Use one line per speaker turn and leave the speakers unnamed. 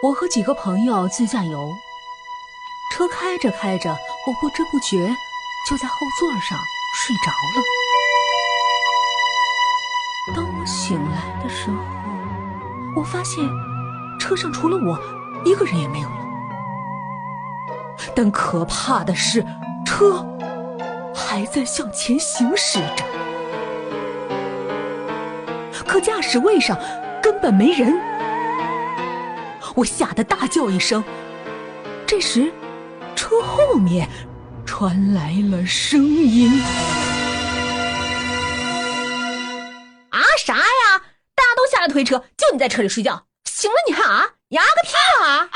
我和几个朋友自驾游，车开着开着，我不知不觉就在后座上睡着了。当我醒来的时候，我发现车上除了我一个人也没有了。但可怕的是，车还在向前行驶着，可驾驶位上根本没人。我吓得大叫一声，这时，车后面传来了声音：“
啊，啥呀？大家都下来推车，就你在车里睡觉，醒了你还啊？牙个屁啊！”